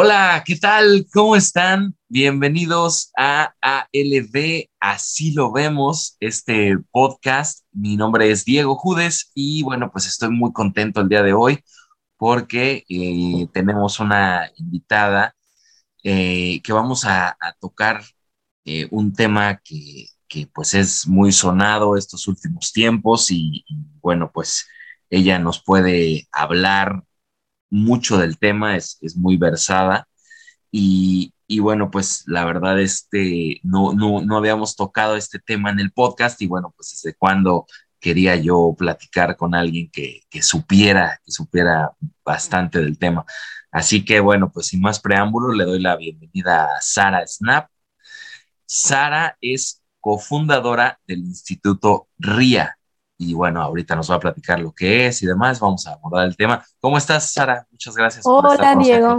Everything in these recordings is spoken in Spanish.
Hola, ¿qué tal? ¿Cómo están? Bienvenidos a ALB, así lo vemos, este podcast. Mi nombre es Diego Judes y bueno, pues estoy muy contento el día de hoy porque eh, tenemos una invitada eh, que vamos a, tocar eh, un tema que, pues es muy sonado estos últimos tiempos y bueno, pues ella nos puede hablar mucho del tema, es, muy versada. Y, bueno, pues la verdad, este, no, no, no habíamos tocado este tema en el podcast y bueno, pues desde cuando quería yo platicar con alguien que, supiera, que supiera bastante del tema. Así que bueno, pues sin más preámbulo, le doy la bienvenida a Sara Snap. Sara es cofundadora del Instituto RIA, y bueno, ahorita nos va a platicar lo que es y demás. Vamos a abordar el tema. ¿Cómo estás, Sara? Muchas gracias. Hola, Diego.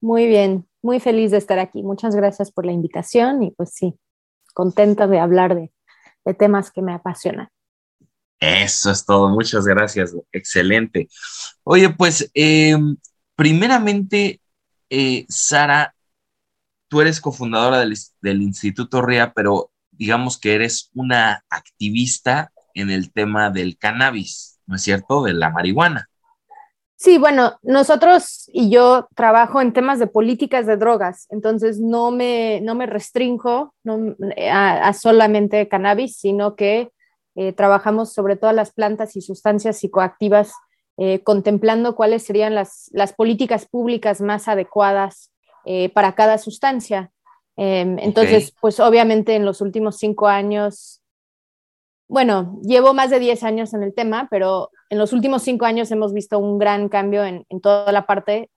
Muy bien, muy feliz de estar aquí. Muchas gracias por la invitación y pues sí, contenta de hablar de, temas que me apasionan. Eso es todo, muchas gracias, excelente. Oye, pues, em, primeramente, eh, Sara, tú eres cofundadora del, del Instituto RIA, pero digamos que eres una activista en el tema del cannabis, ¿no es cierto? De la marihuana. Sí, bueno, nosotros y yo trabajo en temas de políticas de drogas, entonces no me, no me restringo a, solamente cannabis, sino que eh, trabajamos sobre todas las plantas y sustancias psicoactivas, eh, contemplando cuáles serían las, las, políticas públicas más adecuadas eh, para cada sustancia. Em, entonces, pues obviamente en los últimos cinco años bueno, llevo más de 10 años en el tema, pero en los últimos cinco años hemos visto un gran cambio en, toda la parte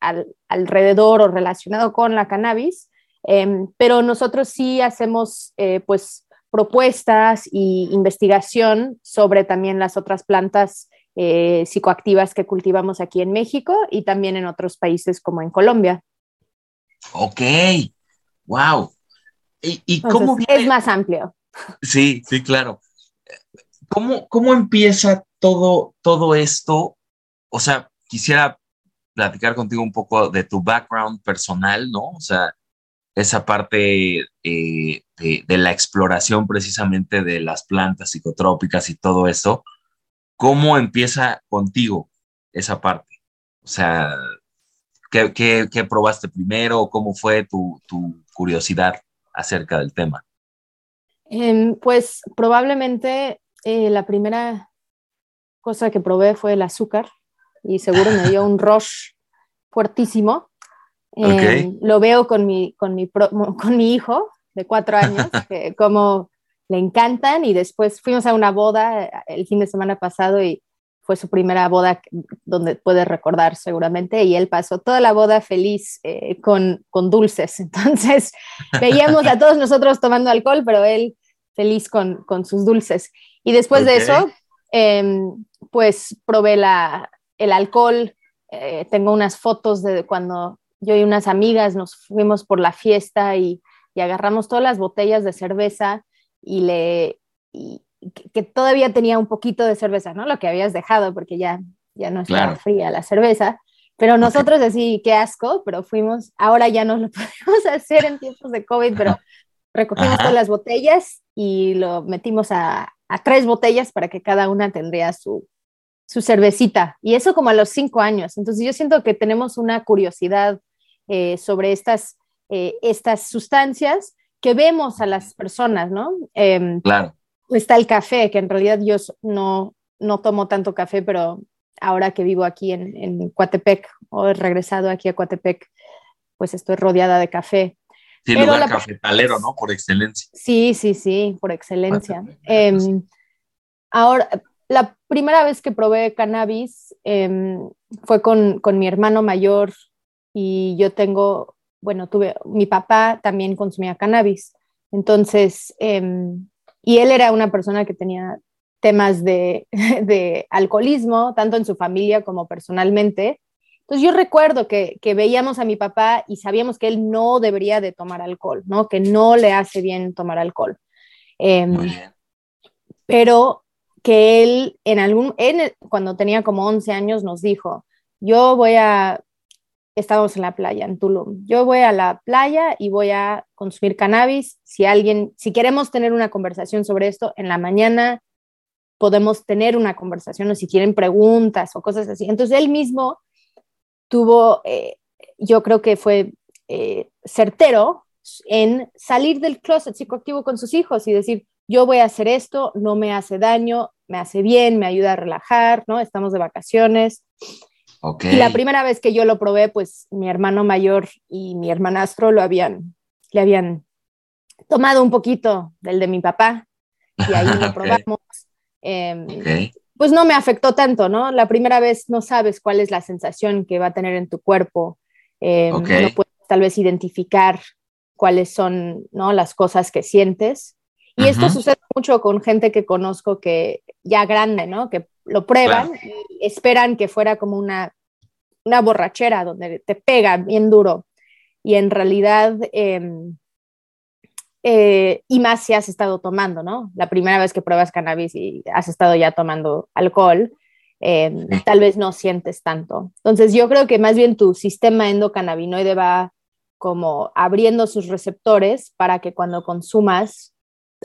alrededor o relacionado con la cannabis, em, pero nosotros sí hacemos eh, pues propuestas y investigación sobre también las otras plantas eh, psicoactivas que cultivamos aquí en México y también en otros países como en Colombia. Ok, wow. ¿Y, cómo Es más amplio. Sí, sí, claro. ¿Cómo, cómo empieza todo, todo esto? O sea, quisiera platicar contigo un poco de tu background personal, ¿no? O sea, esa parte eh, de, la exploración precisamente de las plantas psicotrópicas y todo eso. ¿Cómo empieza contigo esa parte? O sea, ¿qué, qué, probaste primero? ¿Cómo fue tu, tu curiosidad acerca del tema? Em, pues probablemente eh, la primera cosa que probé fue el azúcar y seguro me dio un rush fuertísimo. Em, lo veo con mi, con, mi con mi hijo de cuatro años, que como le encantan y después fuimos a una boda eh, el fin de semana pasado y fue su primera boda donde puede recordar seguramente y él pasó toda la boda feliz eh, con, con, dulces. Entonces veíamos a todos nosotros tomando alcohol, pero él feliz con, con sus dulces. Y después de eso, em, pues probé la, el alcohol. Eh, tengo unas fotos de cuando yo y unas amigas nos fuimos por la fiesta y, y agarramos todas las botellas de cerveza y le y, que, todavía tenía un poquito de cerveza, ¿no? Lo que habías dejado porque ya ya no estaba fría la cerveza. Pero nosotros así, qué asco, pero fuimos, ahora ya no lo podemos hacer en tiempos de COVID, pero recogimos todas las botellas y lo metimos a, a tres botellas para que cada una tendría su, su cervecita. Y eso como a los cinco años. Entonces yo siento que tenemos una curiosidad eh, sobre estas, eh, estas sustancias que vemos a las personas, ¿no? Em, claro. Está el café, que en realidad yo no, no tomo tanto café, pero ahora que vivo aquí en, en Coatepec o he regresado aquí a Coatepec, pues estoy rodeada de café. Sí, lugar cafetalero, ¿no? Por excelencia. Sí, sí, sí, por excelencia. Em, ahora, la primera vez que probé cannabis em, fue con, con, mi hermano mayor y yo tengo, bueno, tuve, mi papá también consumía cannabis. Entonces, em, y él era una persona que tenía temas de, de alcoholismo, tanto en su familia como personalmente. Entonces yo recuerdo que, veíamos a mi papá y sabíamos que él no debería de tomar alcohol, ¿no? Que no le hace bien tomar alcohol. Em, pero que él en algún, cuando tenía como 11 años nos dijo, yo voy a estábamos en la playa, en Tulum. Yo voy a la playa y voy a consumir cannabis. Si alguien, si queremos tener una conversación sobre esto, en la mañana podemos tener una conversación o si tienen preguntas o cosas así. Entonces él mismo tuvo, eh, yo creo que fue eh, certero en salir del closet psicoactivo con sus hijos y decir, yo voy a hacer esto, no me hace daño, me hace bien, me ayuda a relajar, ¿no? Estamos de vacaciones. Y la primera vez que yo lo probé, pues mi hermano mayor y mi hermanastro lo habían, le habían tomado un poquito del de mi papá y ahí lo probamos. Em, pues no me afectó tanto, ¿no? La primera vez no sabes cuál es la sensación que va a tener en tu cuerpo. Eh, No puedes tal vez identificar cuáles son, ¿no? Las cosas que sientes. Y esto sucede mucho con gente que conozco que ya grande, ¿no? Que lo prueban y esperan que fuera como una, una borrachera donde te pega bien duro. Y en realidad, em, eh, y más si has estado tomando, ¿no? La primera vez que pruebas cannabis y has estado ya tomando alcohol, em, tal vez no sientes tanto. Entonces yo creo que más bien tu sistema endocannabinoide va como abriendo sus receptores para que cuando consumas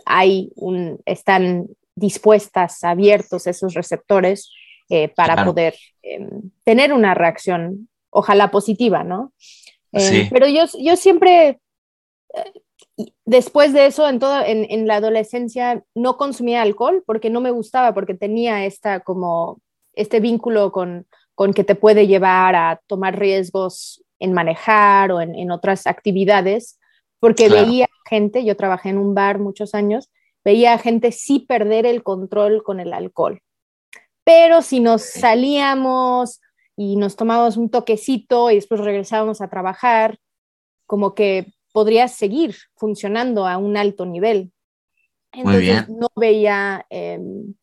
hay un, están dispuestas, abiertos esos receptores eh, para poder em, tener una reacción, ojalá positiva, ¿no? Em, pero yo, yo siempre, eh, después de eso, en, todo, en, en, la adolescencia, no consumía alcohol porque no me gustaba, porque tenía esta como, este vínculo con, con que te puede llevar a tomar riesgos en manejar o en, en otras actividades, porque veía gente, yo trabajé en un bar muchos años, veía a gente sí perder el control con el alcohol. Pero si nos salíamos y nos tomábamos un toquecito y después regresábamos a trabajar, como que podrías seguir funcionando a un alto nivel. Entonces no veía, em,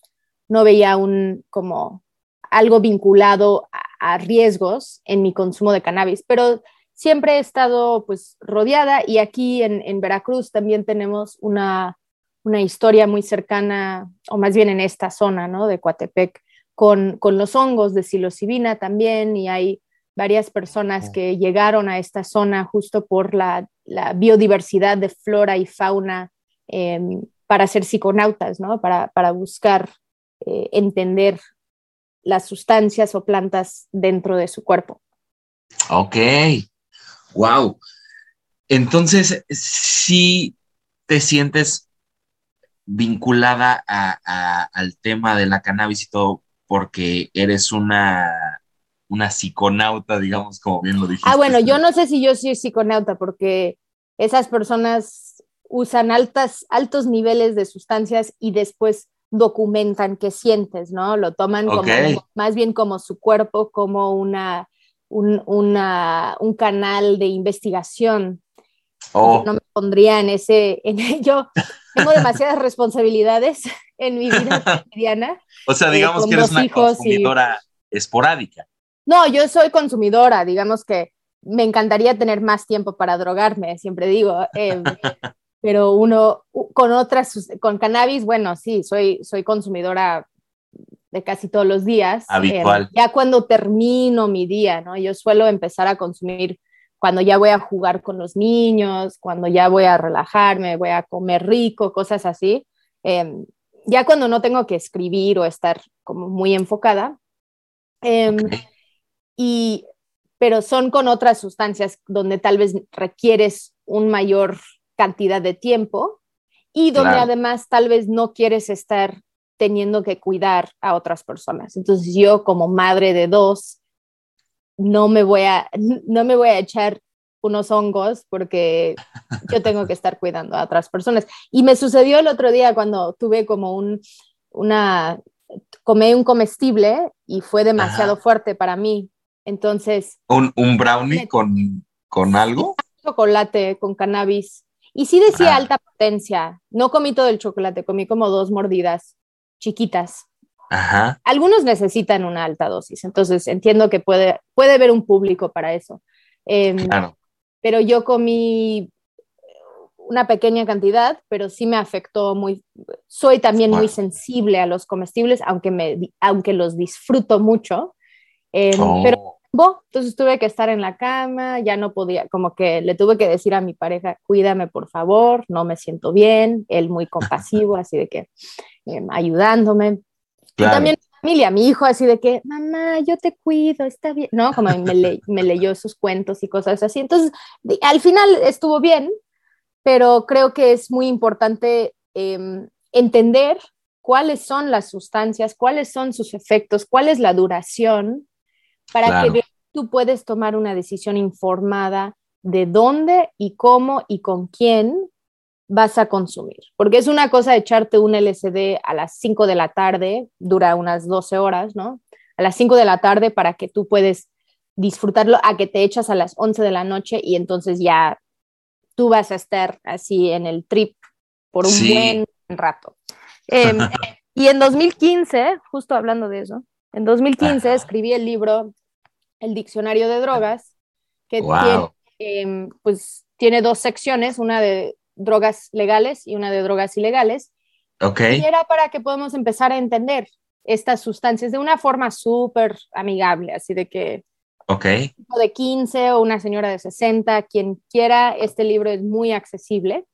no veía un como algo vinculado a, a, riesgos en mi consumo de cannabis, pero siempre he estado pues rodeada y aquí en, en Veracruz también tenemos una, una, historia muy cercana, o más bien en esta zona, ¿no? De Coatepec, con, con los hongos de psilocibina también y hay varias personas que llegaron a esta zona justo por la, la biodiversidad de flora y fauna eh, para ser psiconautas, ¿no? Para, para buscar eh, entender las sustancias o plantas dentro de su cuerpo. Ok, Wow. Entonces, sí te sientes vinculada al tema de la cannabis y todo, porque eres una, una psiconauta, digamos, como bien lo dijiste. Ah, bueno, yo no sé si yo soy psiconauta, porque esas personas usan altas, altos niveles de sustancias y después documentan qué sientes, ¿no? Lo toman como, más bien como su cuerpo, como una un, una, un canal de investigación. Oh. no me pondría en ese, en, yo tengo demasiadas responsabilidades en mi vida cotidiana. O sea, digamos eh, que eres una consumidora esporádica. No, yo soy consumidora, digamos que me encantaría tener más tiempo para drogarme, siempre digo, eh, pero uno con otras, con cannabis, bueno, sí, soy, soy consumidora de casi todos los días. Habitual. ya cuando termino mi día, ¿no? Yo suelo empezar a consumir cuando ya voy a jugar con los niños, cuando ya voy a relajarme, voy a comer rico, cosas así. Em, ya cuando no tengo que escribir o estar como muy enfocada. Em, y, pero son con otras sustancias donde tal vez requieres un mayor cantidad de tiempo y donde además tal vez no quieres estar teniendo que cuidar a otras personas. Entonces yo como madre de dos, no me voy a, no me voy a echar unos hongos porque yo tengo que estar cuidando a otras personas. Y me sucedió el otro día cuando tuve como un, una, comí un comestible y fue demasiado fuerte para mí. Entonces... ¿Un, un brownie con, con algo? Chocolate, con cannabis. Y sí decía ah. alta potencia. No comí todo el chocolate, comí como dos mordidas chiquitas. Ajá. Algunos necesitan una alta dosis, entonces entiendo que puede, puede haber un público para eso. Em, claro. Pero yo comí una pequeña cantidad, pero sí me afectó muy, soy también muy sensible a los comestibles, aunque, me, aunque los disfruto mucho, em, oh. pero entonces tuve que estar en la cama, ya no podía, como que le tuve que decir a mi pareja, cuídame por favor, no me siento bien, él muy compasivo, así de que em, ayudándome. Y también familia, mi hijo así de que, mamá, yo te cuido, está bien, ¿no? Como me, me leyó sus cuentos y cosas así. Entonces, al final estuvo bien, pero creo que es muy importante em, entender cuáles son las sustancias, cuáles son sus efectos, cuál es la duración, para que tú puedes tomar una decisión informada de dónde y cómo y con quién vas a consumir. Porque es una cosa echarte un LCD a las 5 de la tarde, dura unas 12 horas, ¿no? A las 5 de la tarde para que tú puedes disfrutarlo, a que te echas a las 11 de la noche y entonces ya tú vas a estar así en el trip por un buen rato. Em, y en 2015, justo hablando de eso, en 2015 escribí el libro El Diccionario de Drogas, que tiene, em, pues, tiene dos secciones, una de drogas legales y una de drogas ilegales. Okay. Y era para que podamos empezar a entender estas sustancias de una forma súper amigable, así de que de 15 o una señora de 60, quien quiera, este libro es muy accesible.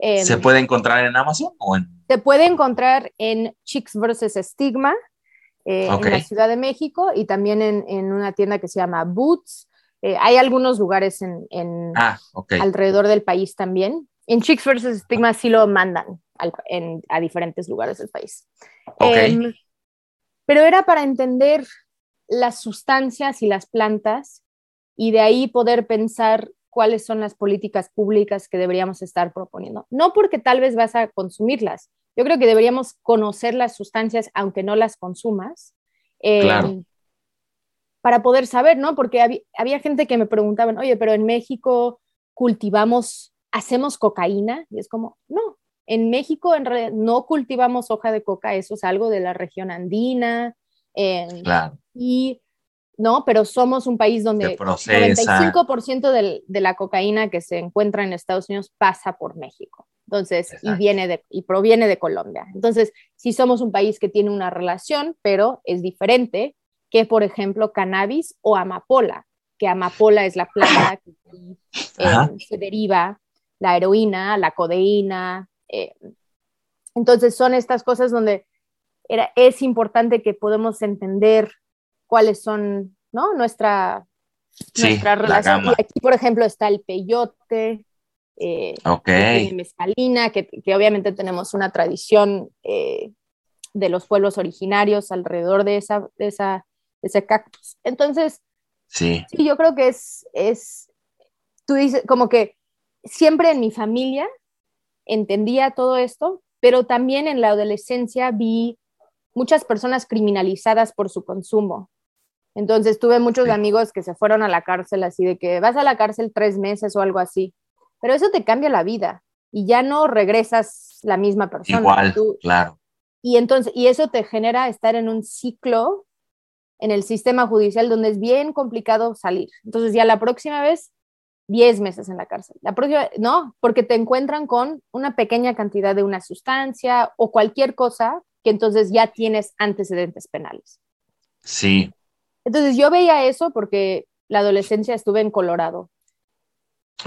¿Se em, puede encontrar en Amazon o en...? Se puede encontrar en Chicks vs. Stigma, eh, en la Ciudad de México, y también en, en una tienda que se llama Boots. Eh, hay algunos lugares en, en ah, alrededor del país también. En Chicks vs. Stigma sí lo mandan en, a diferentes lugares del país. Em, pero era para entender las sustancias y las plantas y de ahí poder pensar cuáles son las políticas públicas que deberíamos estar proponiendo. No porque tal vez vas a consumirlas, yo creo que deberíamos conocer las sustancias aunque no las consumas. Em, para poder saber, ¿no? Porque había, gente que me preguntaban, oye, pero en México cultivamos, hacemos cocaína, y es como, no, en México en realidad no cultivamos hoja de coca, eso es algo de la región andina. claro. Y ¿no? Pero somos un país donde el 95% del, de la cocaína que se encuentra en Estados Unidos pasa por México. Entonces, y viene de, y proviene de Colombia. Entonces, sí somos un país que tiene una relación, pero es diferente que, por ejemplo, cannabis o amapola, que amapola es la planta que eh, se deriva la heroína, la codeína. Eh, entonces, son estas cosas donde era, es importante que podamos entender cuáles son, ¿no? Nuestra, nuestra relación. Y aquí, por ejemplo, está el peyote, eh, mezcalina, que, que, obviamente tenemos una tradición eh, de los pueblos originarios alrededor de, esa, de, esa, ese cactus. Entonces, sí. sí, yo creo que es, es, tú dices, como que siempre en mi familia entendía todo esto, pero también en la adolescencia vi muchas personas criminalizadas por su consumo. Entonces tuve muchos amigos que se fueron a la cárcel así de que vas a la cárcel tres meses o algo así, pero eso te cambia la vida y ya no regresas la misma persona. Igual, claro. Y entonces, y eso te genera estar en un ciclo en el sistema judicial donde es bien complicado salir. Entonces ya la próxima vez, 10 meses en la cárcel. La próxima, no, porque te encuentran con una pequeña cantidad de una sustancia o cualquier cosa que entonces ya tienes antecedentes penales. Sí, entonces yo veía eso porque la adolescencia estuve en Colorado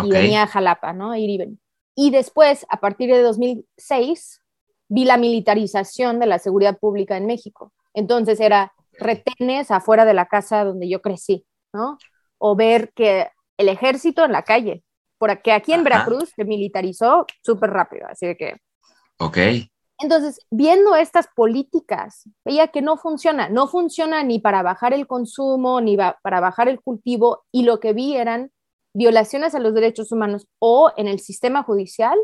y venía a Jalapa, ¿no? Ir y, después, a partir de 2006, vi la militarización de la seguridad pública en México. Entonces era retenes afuera de la casa donde yo crecí, ¿no? O ver que el ejército en la calle, porque aquí en Veracruz se militarizó súper rápido, así que... Ok. Entonces, viendo estas políticas, veía que no funciona, no funciona ni para bajar el consumo, ni para bajar el cultivo, y lo que vi eran violaciones a los derechos humanos o en el sistema judicial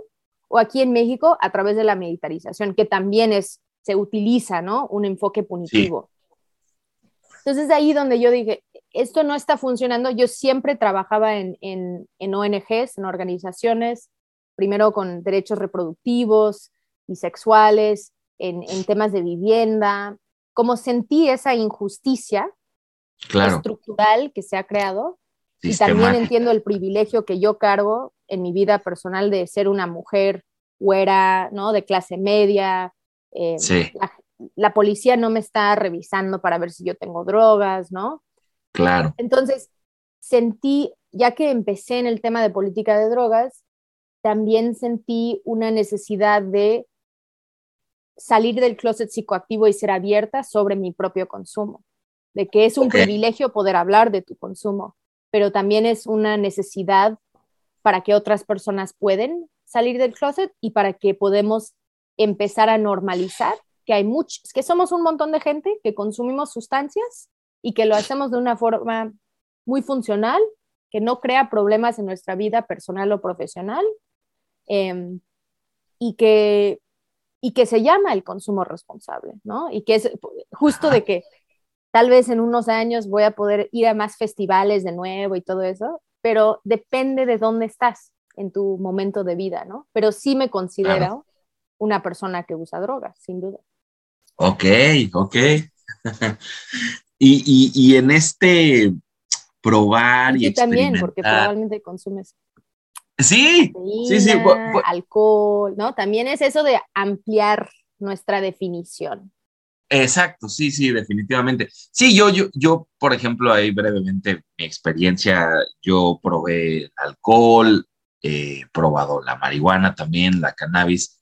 o aquí en México a través de la militarización, que también es, se utiliza, ¿no? Un enfoque punitivo. Entonces, de ahí donde yo dije, esto no está funcionando. Yo siempre trabajaba en, en, en ONGs, en organizaciones, primero con derechos reproductivos, bisexuales, en, en temas de vivienda, como sentí esa injusticia estructural que se ha creado y también entiendo el privilegio que yo cargo en mi vida personal de ser una mujer güera, ¿no? De clase media. Eh, la, policía no me está revisando para ver si yo tengo drogas, ¿no? Claro. Entonces, sentí, ya que empecé en el tema de política de drogas, también sentí una necesidad de salir del closet psicoactivo y ser abierta sobre mi propio consumo, de que es un privilegio poder hablar de tu consumo, pero también es una necesidad para que otras personas pueden salir del closet y para que podemos empezar a normalizar que hay muchos, que somos un montón de gente que consumimos sustancias y que lo hacemos de una forma muy funcional, que no crea problemas en nuestra vida personal o profesional em, y, que, y que se llama el consumo responsable, ¿no? Y que es justo de que tal vez en unos años voy a poder ir a más festivales de nuevo y todo eso, pero depende de dónde estás en tu momento de vida, ¿no? Pero sí me considero una persona que usa drogas, sin duda. Ok, ok. y, y, en este probar y, y también, porque probablemente consumes. Sí, sí, sí. Alcohol, ¿no? También es eso de ampliar nuestra definición. Exacto, sí, sí, definitivamente. Sí, yo, yo, yo, por ejemplo, ahí brevemente mi experiencia, yo probé alcohol, he probado la marihuana también, la cannabis,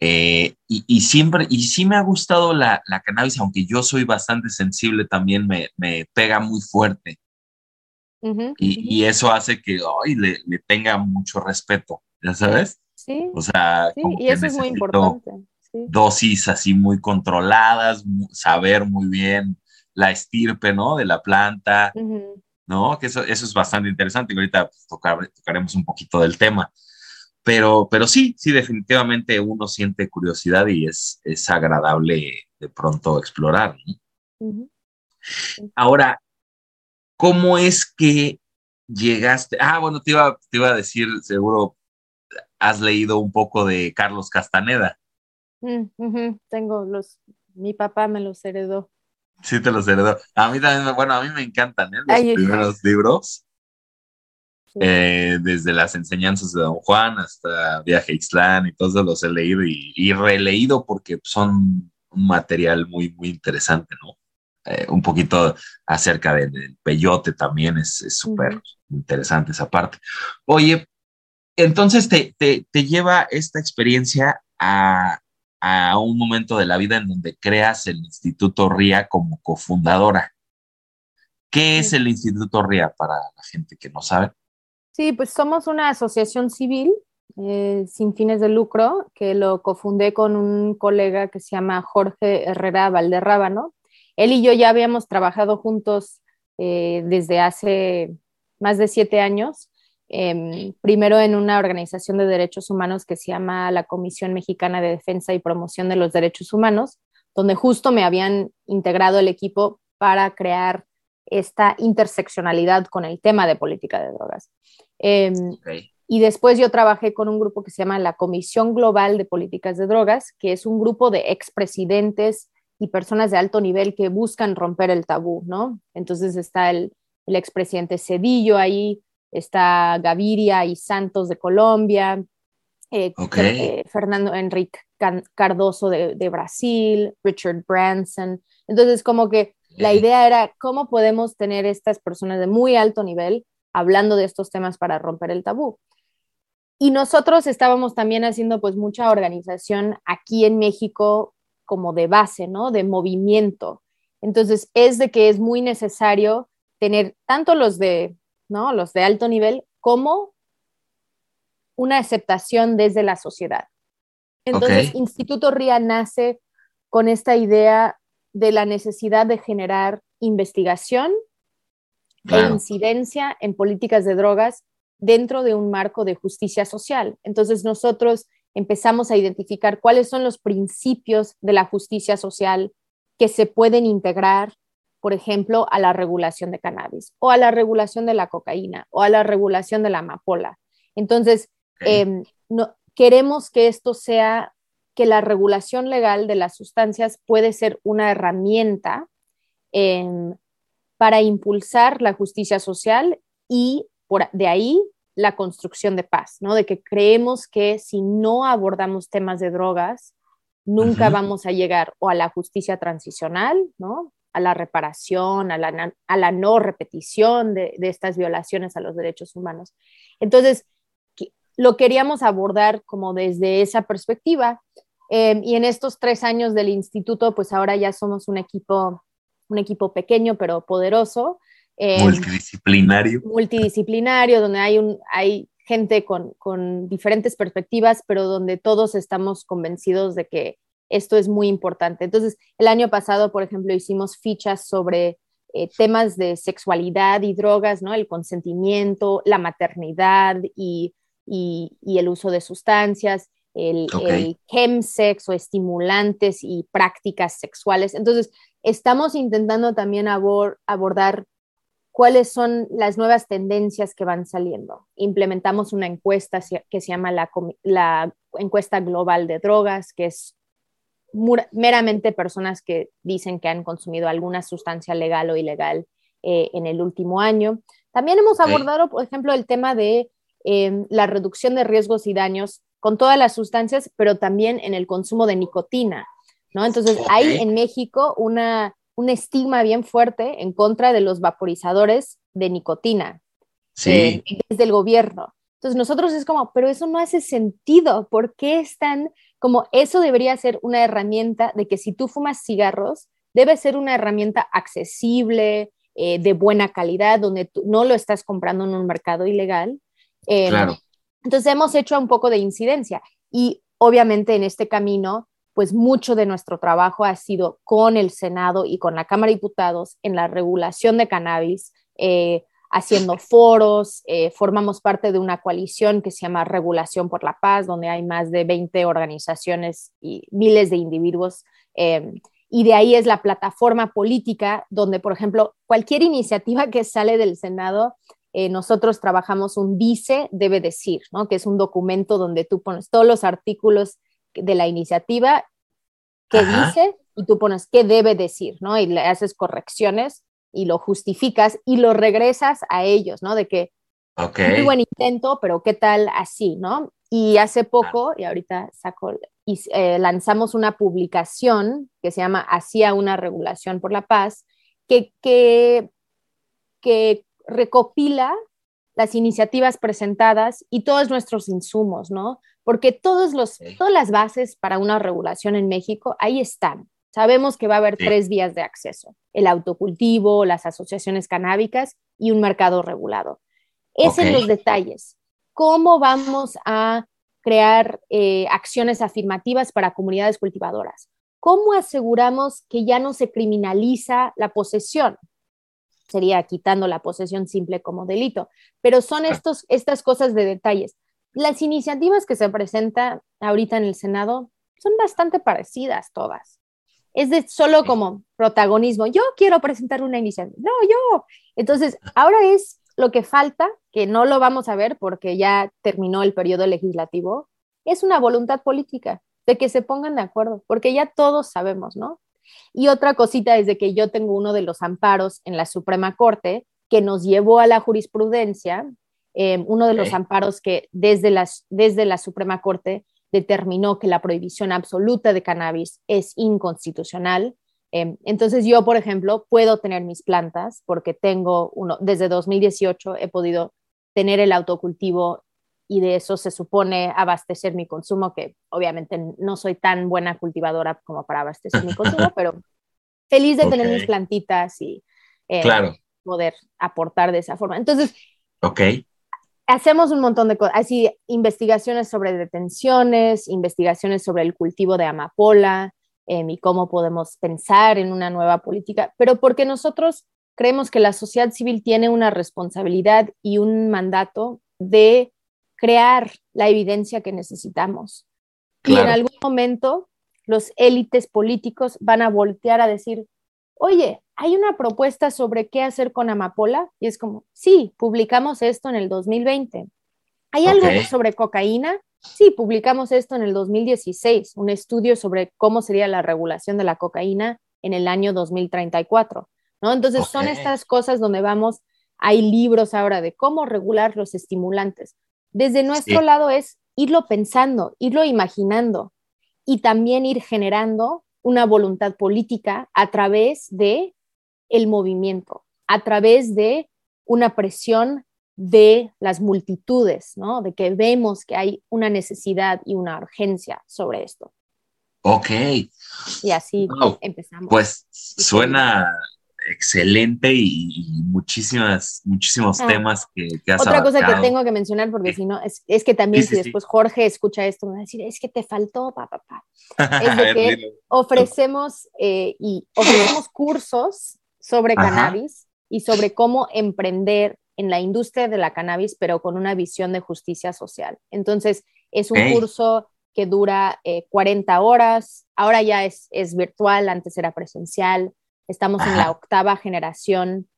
eh, y, siempre, y sí me ha gustado la, la, cannabis, aunque yo soy bastante sensible también, me, me pega muy fuerte. y, y, eso hace que hoy le, le, tenga mucho respeto, ¿ya sabes? Sí. O sea, sí, y eso es muy importante. Dosis así muy controladas, saber muy bien la estirpe, ¿no? De la planta, ¿no? Que eso, eso es bastante interesante y ahorita pues, tocar, tocaremos un poquito del tema. Pero, pero sí, sí, definitivamente uno siente curiosidad y es, es agradable de pronto explorar. Ahora, ¿cómo es que llegaste? Ah, bueno, te iba, te iba a decir, seguro has leído un poco de Carlos Castaneda. Mm, tengo los, mi papá me los heredó. Sí, te los heredó. A mí también, bueno, a mí me encantan ¿eh? los primeros libros. Eh, desde las enseñanzas de Don Juan hasta Viaje a Ixtlán y todos los he leído y, releído porque son un material muy, muy interesante, ¿no? Eh, un poquito acerca del, peyote también es súper interesante esa parte. Oye, entonces te, te, te lleva esta experiencia a, a, un momento de la vida en donde creas el Instituto RIA como cofundadora. ¿Qué es el Instituto RIA para la gente que no sabe? Sí, pues somos una asociación civil eh, sin fines de lucro que lo cofundé con un colega que se llama Jorge Herrera Valderrábano. Él y yo ya habíamos trabajado juntos eh, desde hace más de siete años, em, primero en una organización de derechos humanos que se llama la Comisión Mexicana de Defensa y Promoción de los Derechos Humanos, donde justo me habían integrado el equipo para crear esta interseccionalidad con el tema de política de drogas. Em, y después yo trabajé con un grupo que se llama la Comisión Global de Políticas de Drogas, que es un grupo de expresidentes y personas de alto nivel que buscan romper el tabú, ¿no? Entonces está el, el expresidente Cedillo ahí, está Gaviria y Santos de Colombia, eh, eh, Fernando Enrique Cardoso de, de, Brasil, Richard Branson. Entonces, como que la idea era cómo podemos tener estas personas de muy alto nivel hablando de estos temas para romper el tabú. Y nosotros estábamos también haciendo pues mucha organización aquí en México como de base, ¿no? De movimiento. Entonces es de que es muy necesario tener tanto los de, ¿no? Los de alto nivel como una aceptación desde la sociedad. Entonces, Instituto RIA nace con esta idea de la necesidad de generar investigación e incidencia en políticas de drogas dentro de un marco de justicia social. Entonces nosotros empezamos a identificar cuáles son los principios de la justicia social que se pueden integrar, por ejemplo, a la regulación de cannabis o a la regulación de la cocaína o a la regulación de la amapola. Entonces, em, no, queremos que esto sea, que la regulación legal de las sustancias puede ser una herramienta em, para impulsar la justicia social y por de ahí la construcción de paz, ¿no? De que creemos que si no abordamos temas de drogas, nunca vamos a llegar o a la justicia transicional, ¿no? A la reparación, a la, a la no repetición de, de, estas violaciones a los derechos humanos. Entonces, lo queríamos abordar como desde esa perspectiva. Eh, y en estos tres años del instituto, pues ahora ya somos un equipo, un equipo pequeño pero poderoso. Eh, multidisciplinario. Multidisciplinario, donde hay, un, hay gente con, con diferentes perspectivas, pero donde todos estamos convencidos de que esto es muy importante. Entonces, el año pasado, por ejemplo, hicimos fichas sobre eh, temas de sexualidad y drogas, ¿no? El consentimiento, la maternidad y, y, el uso de sustancias, el, el chemsex o estimulantes y prácticas sexuales. Entonces, estamos intentando también abordar cuáles son las nuevas tendencias que van saliendo. Implementamos una encuesta que se llama la, la encuesta global de drogas, que es meramente personas que dicen que han consumido alguna sustancia legal o ilegal eh, en el último año. También hemos abordado, por ejemplo, el tema de eh, la reducción de riesgos y daños con todas las sustancias, pero también en el consumo de nicotina, ¿no? Entonces, hay en México una, un estigma bien fuerte en contra de los vaporizadores de nicotina sí. eh, desde el gobierno. Entonces, nosotros es como, pero eso no hace sentido, ¿por qué están como eso debería ser una herramienta de que si tú fumas cigarros, debe ser una herramienta accesible, eh, de buena calidad, donde tú no lo estás comprando en un mercado ilegal. Eh, claro. Entonces hemos hecho un poco de incidencia y obviamente en este camino, pues mucho de nuestro trabajo ha sido con el Senado y con la Cámara de Diputados en la regulación de cannabis, eh, haciendo foros, eh, formamos parte de una coalición que se llama Regulación por la Paz, donde hay más de 20 organizaciones y miles de individuos. Eh, y de ahí es la plataforma política donde, por ejemplo, cualquier iniciativa que sale del Senado, eh, nosotros trabajamos un dice, debe decir, ¿no? que es un documento donde tú pones todos los artículos de la iniciativa que dice y tú pones qué debe decir, ¿no? Y le haces correcciones y lo justificas y lo regresas a ellos, ¿no? De que okay. muy buen intento, pero qué tal así, ¿no? Y hace poco, y ahorita saco, y, eh, lanzamos una publicación que se llama Hacía una regulación por la paz, que, que, que recopila las iniciativas presentadas y todos nuestros insumos, ¿no? Porque todos los, todas las bases para una regulación en México ahí están. Sabemos que va a haber tres vías de acceso, el autocultivo, las asociaciones canábicas y un mercado regulado. Es en los detalles. ¿Cómo vamos a crear eh, acciones afirmativas para comunidades cultivadoras? ¿Cómo aseguramos que ya no se criminaliza la posesión? Sería quitando la posesión simple como delito, pero son estos, estas cosas de detalles. Las iniciativas que se presentan ahorita en el Senado son bastante parecidas todas es de solo como protagonismo. Yo quiero presentar una iniciativa. No, yo. Entonces, ahora es lo que falta, que no lo vamos a ver porque ya terminó el periodo legislativo, es una voluntad política de que se pongan de acuerdo, porque ya todos sabemos, ¿no? Y otra cosita es de que yo tengo uno de los amparos en la Suprema Corte que nos llevó a la jurisprudencia, eh, uno de los amparos que desde, las, desde la Suprema Corte determinó que la prohibición absoluta de cannabis es inconstitucional. Em, entonces yo, por ejemplo, puedo tener mis plantas porque tengo uno, desde 2018 he podido tener el autocultivo y de eso se supone abastecer mi consumo, que obviamente no soy tan buena cultivadora como para abastecer mi consumo, pero feliz de tener mis plantitas y eh, poder aportar de esa forma. Entonces, okay hacemos un montón de cosas, así investigaciones sobre detenciones, investigaciones sobre el cultivo de amapola em, y cómo podemos pensar en una nueva política, pero porque nosotros creemos que la sociedad civil tiene una responsabilidad y un mandato de crear la evidencia que necesitamos. Y en algún momento los élites políticos van a voltear a decir, oye, hay una propuesta sobre qué hacer con amapola y es como, sí, publicamos esto en el 2020. ¿Hay algo sobre cocaína? Sí, publicamos esto en el 2016, un estudio sobre cómo sería la regulación de la cocaína en el año 2034, ¿no? Entonces son estas cosas donde vamos, hay libros ahora de cómo regular los estimulantes. Desde nuestro lado es irlo pensando, irlo imaginando y también ir generando una voluntad política a través de el movimiento a través de una presión de las multitudes, ¿no? De que vemos que hay una necesidad y una urgencia sobre esto. Ok. Y así empezamos. Pues suena excelente y, muchísimas, muchísimos ah. temas que, que has Otra cosa que tengo que mencionar, porque si no, es, es, que también si después Jorge escucha esto, me va a decir, es que te faltó, papá. Es de que ofrecemos eh, y ofrecemos cursos sobre cannabis y sobre cómo emprender en la industria de la cannabis, pero con una visión de justicia social. Entonces, es un curso que dura 40 eh, horas, ahora ya es, es virtual, antes era presencial, estamos en la octava generación.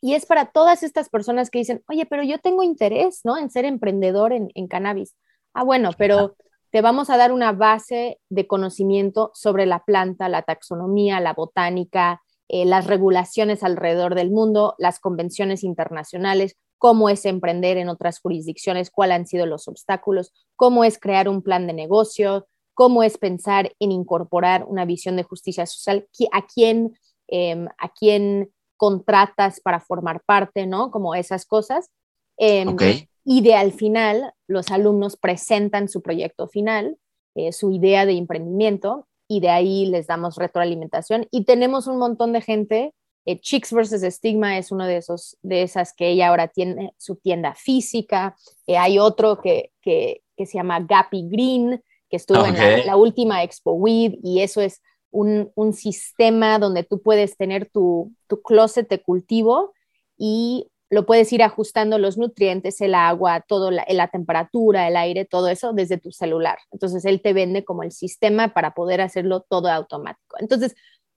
Y es para todas estas personas que dicen, oye, pero yo tengo interés, ¿no? En ser emprendedor en, cannabis. Ah, bueno, pero te vamos a dar una base de conocimiento sobre la planta, la taxonomía, la botánica, eh, las regulaciones alrededor del mundo, las convenciones internacionales, cómo es emprender en otras jurisdicciones, cuáles han sido los obstáculos, cómo es crear un plan de negocio, cómo es pensar en incorporar una visión de justicia social, a quién, em, a quién contratas para formar parte, ¿no? Como esas cosas. Em, y de al final, los alumnos presentan su proyecto final, eh, su idea de emprendimiento, y de ahí les damos retroalimentación. Y tenemos un montón de gente. Eh, Chicks vs. Stigma es uno de esos, de esas que ella ahora tiene su tienda física. Eh, hay otro que, que, que, se llama Gappy Green, que estuvo en la, la, última Expo Weed, y eso es un, un, sistema donde tú puedes tener tu, tu closet de cultivo y lo puedes ir ajustando los nutrientes, el agua, todo la, la, temperatura, el aire, todo eso desde tu celular. Entonces él te vende como el sistema para poder hacerlo todo automático. Entonces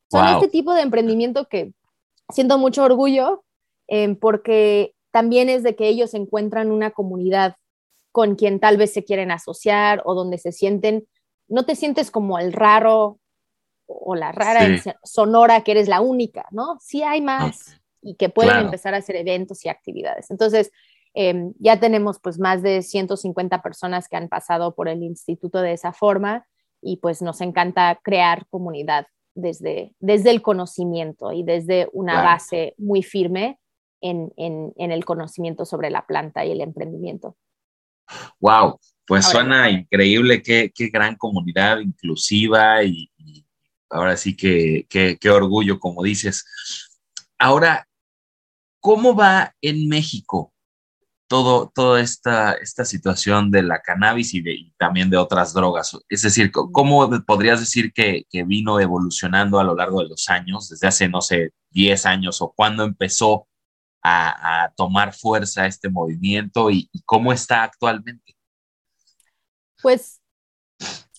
son este tipo de emprendimiento que siento mucho orgullo eh, porque también es de que ellos encuentran una comunidad con quien tal vez se quieren asociar o donde se sienten, no te sientes como el raro o la rara Sonora que eres la única, ¿no? Sí hay más y que pueden empezar a hacer eventos y actividades. Entonces, em, ya tenemos pues más de 150 personas que han pasado por el instituto de esa forma y pues nos encanta crear comunidad desde, desde el conocimiento y desde una base muy firme en, en, en, el conocimiento sobre la planta y el emprendimiento. Wow, pues suena increíble, qué, qué, gran comunidad inclusiva y, y ahora sí que qué orgullo, como dices. Ahora, ¿Cómo va en México todo, toda esta, esta situación de la cannabis y, de, también de otras drogas? Es decir, ¿cómo podrías decir que, vino evolucionando a lo largo de los años, desde hace, no sé, 10 años o cuándo empezó a, tomar fuerza este movimiento y, cómo está actualmente? Pues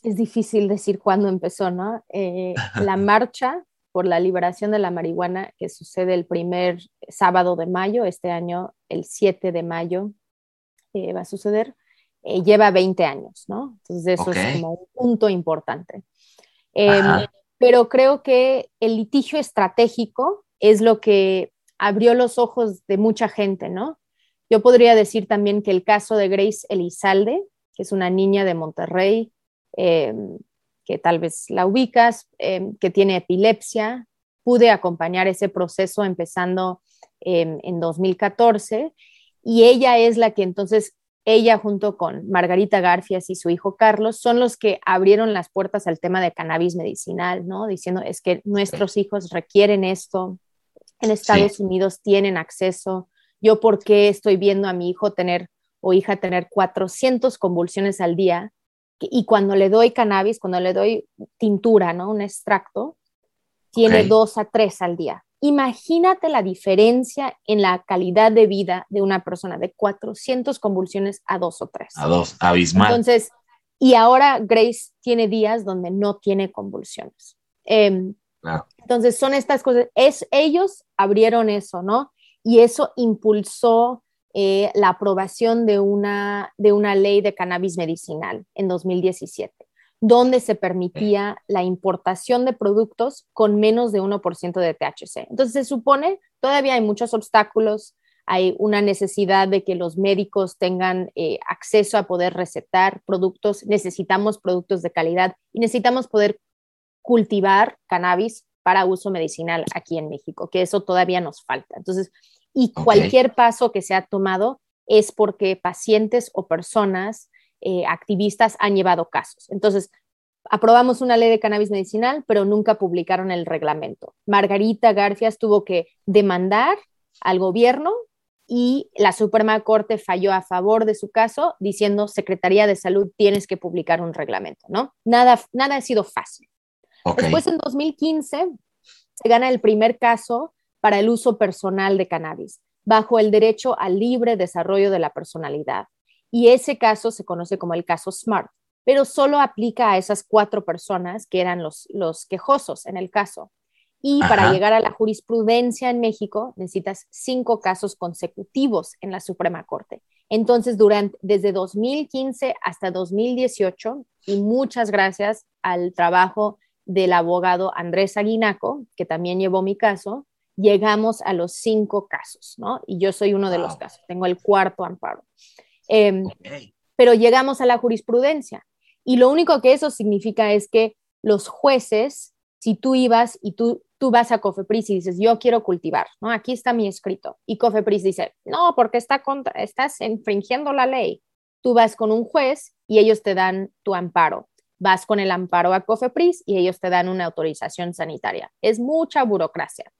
es difícil decir cuándo empezó, ¿no? Eh, la marcha por la liberación de la marihuana que sucede el primer sábado de mayo, este año el 7 de mayo eh, va a suceder, eh, lleva 20 años, ¿no? Entonces eso es como un punto importante. Em, pero creo que el litigio estratégico es lo que abrió los ojos de mucha gente, ¿no? Yo podría decir también que el caso de Grace Elizalde, que es una niña de Monterrey, eh, que tal vez la ubicas, em, que tiene epilepsia. Pude acompañar ese proceso empezando em, en 2014 y ella es la que entonces, ella junto con Margarita Garfias y su hijo Carlos, son los que abrieron las puertas al tema de cannabis medicinal, ¿no? Diciendo, es que nuestros hijos requieren esto, en Estados Unidos tienen acceso, yo por qué estoy viendo a mi hijo tener o hija tener 400 convulsiones al día y cuando le doy cannabis, cuando le doy tintura, ¿no? Un extracto, tiene dos a tres al día. Imagínate la diferencia en la calidad de vida de una persona de 400 convulsiones a dos o tres. A dos, abismal. Entonces, y ahora Grace tiene días donde no tiene convulsiones. Em, entonces, son estas cosas, es, ellos abrieron eso, ¿no? Y eso impulsó eh, la aprobación de una, de una ley de cannabis medicinal en 2017, donde se permitía la importación de productos con menos de 1% de THC. Entonces se supone, todavía hay muchos obstáculos, hay una necesidad de que los médicos tengan eh, acceso a poder recetar productos, necesitamos productos de calidad y necesitamos poder cultivar cannabis para uso medicinal aquí en México, que eso todavía nos falta. Entonces, y cualquier paso que se ha tomado es porque pacientes o personas eh, activistas han llevado casos. Entonces, aprobamos una ley de cannabis medicinal, pero nunca publicaron el reglamento. Margarita Garfias tuvo que demandar al gobierno y la Suprema Corte falló a favor de su caso diciendo, Secretaría de Salud, tienes que publicar un reglamento, ¿no? Nada, nada ha sido fácil. Después, en 2015, se gana el primer caso para el uso personal de cannabis, bajo el derecho al libre desarrollo de la personalidad. Y ese caso se conoce como el caso SMART, pero solo aplica a esas cuatro personas que eran los, los quejosos en el caso. Y para llegar a la jurisprudencia en México necesitas cinco casos consecutivos en la Suprema Corte. Entonces, durante, desde 2015 hasta 2018, y muchas gracias al trabajo del abogado Andrés Aguinaco, que también llevó mi caso, llegamos a los cinco casos, ¿no? Y yo soy uno de los casos, tengo el cuarto amparo. Em, pero llegamos a la jurisprudencia. Y lo único que eso significa es que los jueces, si tú ibas y tú, tú vas a Cofepris y dices, yo quiero cultivar, ¿no? Aquí está mi escrito. Y Cofepris dice, no, porque está contra, estás infringiendo la ley. Tú vas con un juez y ellos te dan tu amparo. Vas con el amparo a Cofepris y ellos te dan una autorización sanitaria. Es mucha burocracia.